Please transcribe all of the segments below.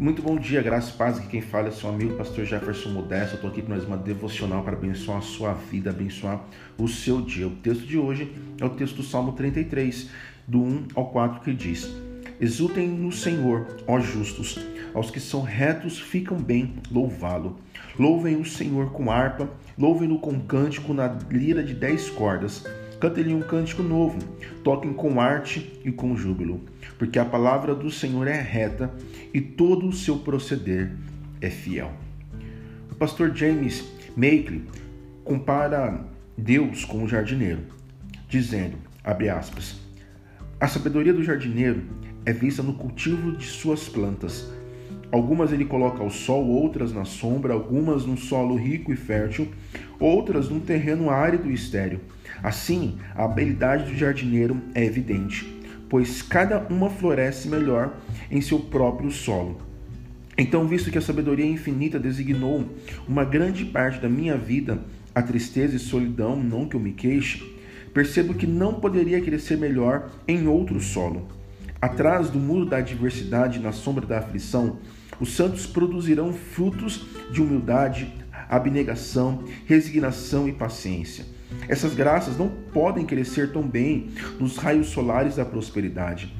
Muito bom dia, graças e paz. Aqui quem fala é seu amigo pastor Jefferson Modesto. Eu estou aqui para mais uma devocional para abençoar a sua vida, abençoar o seu dia. O texto de hoje é o texto do Salmo 33, do 1 ao 4, que diz: Exultem no Senhor, ó justos, aos que são retos ficam bem louvá-lo. Louvem o Senhor com harpa, louvem-no com cântico na lira de dez cordas Cantem-lhe um cântico novo, toquem com arte e com júbilo, porque a palavra do Senhor é reta e todo o seu proceder é fiel. O pastor James Makeley compara Deus com o jardineiro, dizendo, aspas, a sabedoria do jardineiro é vista no cultivo de suas plantas. Algumas ele coloca ao sol, outras na sombra, algumas num solo rico e fértil, outras num terreno árido e estéril. Assim, a habilidade do jardineiro é evidente, pois cada uma floresce melhor em seu próprio solo. Então, visto que a sabedoria infinita designou uma grande parte da minha vida a tristeza e solidão, não que eu me queixe, percebo que não poderia crescer melhor em outro solo. Atrás do muro da adversidade, na sombra da aflição, os santos produzirão frutos de humildade, abnegação, resignação e paciência. Essas graças não podem crescer tão bem nos raios solares da prosperidade.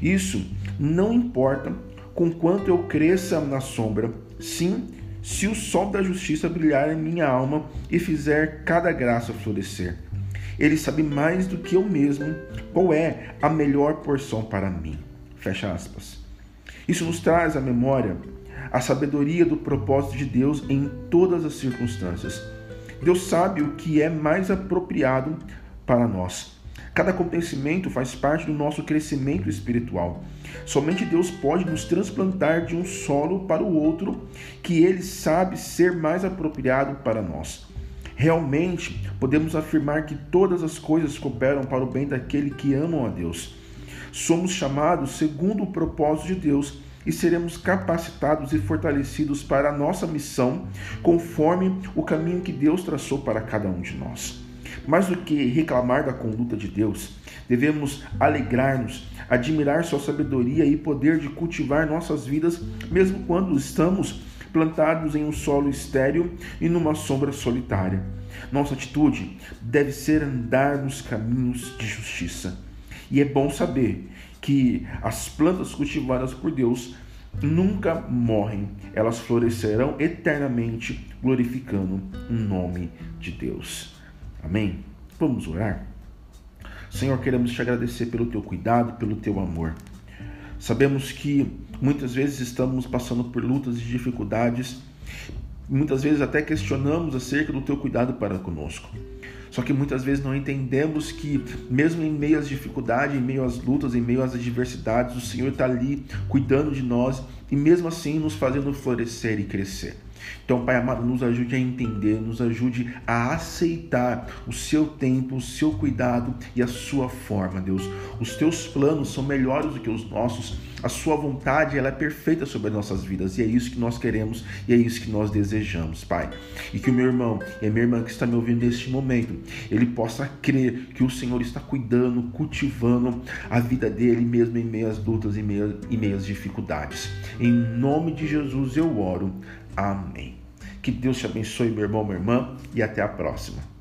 Isso não importa com quanto eu cresça na sombra, sim, se o sol da justiça brilhar em minha alma e fizer cada graça florescer. Ele sabe mais do que eu mesmo qual é a melhor porção para mim. Fecha aspas. Isso nos traz à memória a sabedoria do propósito de Deus em todas as circunstâncias. Deus sabe o que é mais apropriado para nós. Cada acontecimento faz parte do nosso crescimento espiritual. Somente Deus pode nos transplantar de um solo para o outro que Ele sabe ser mais apropriado para nós. Realmente, podemos afirmar que todas as coisas cooperam para o bem daquele que amam a Deus. Somos chamados segundo o propósito de Deus e seremos capacitados e fortalecidos para a nossa missão, conforme o caminho que Deus traçou para cada um de nós. Mais do que reclamar da conduta de Deus, devemos alegrar-nos, admirar sua sabedoria e poder de cultivar nossas vidas, mesmo quando estamos plantados em um solo estéril e numa sombra solitária. Nossa atitude deve ser andar nos caminhos de justiça. E é bom saber que as plantas cultivadas por Deus nunca morrem, elas florescerão eternamente, glorificando o nome de Deus. Amém? Vamos orar? Senhor, queremos te agradecer pelo teu cuidado, pelo teu amor. Sabemos que muitas vezes estamos passando por lutas e dificuldades, muitas vezes até questionamos acerca do teu cuidado para conosco. Só que muitas vezes não entendemos que, mesmo em meio às dificuldades, em meio às lutas, em meio às adversidades, o Senhor está ali cuidando de nós e mesmo assim nos fazendo florescer e crescer. Então, Pai amado, nos ajude a entender, nos ajude a aceitar o seu tempo, o seu cuidado e a sua forma, Deus. Os teus planos são melhores do que os nossos. A sua vontade, ela é perfeita sobre as nossas vidas e é isso que nós queremos e é isso que nós desejamos, Pai. E que o meu irmão e a minha irmã que está me ouvindo neste momento, ele possa crer que o Senhor está cuidando, cultivando a vida dele mesmo em meio às lutas e meio, em meio às dificuldades. Em nome de Jesus eu oro. Amém. Que Deus te abençoe, meu irmão, minha irmã, e até a próxima.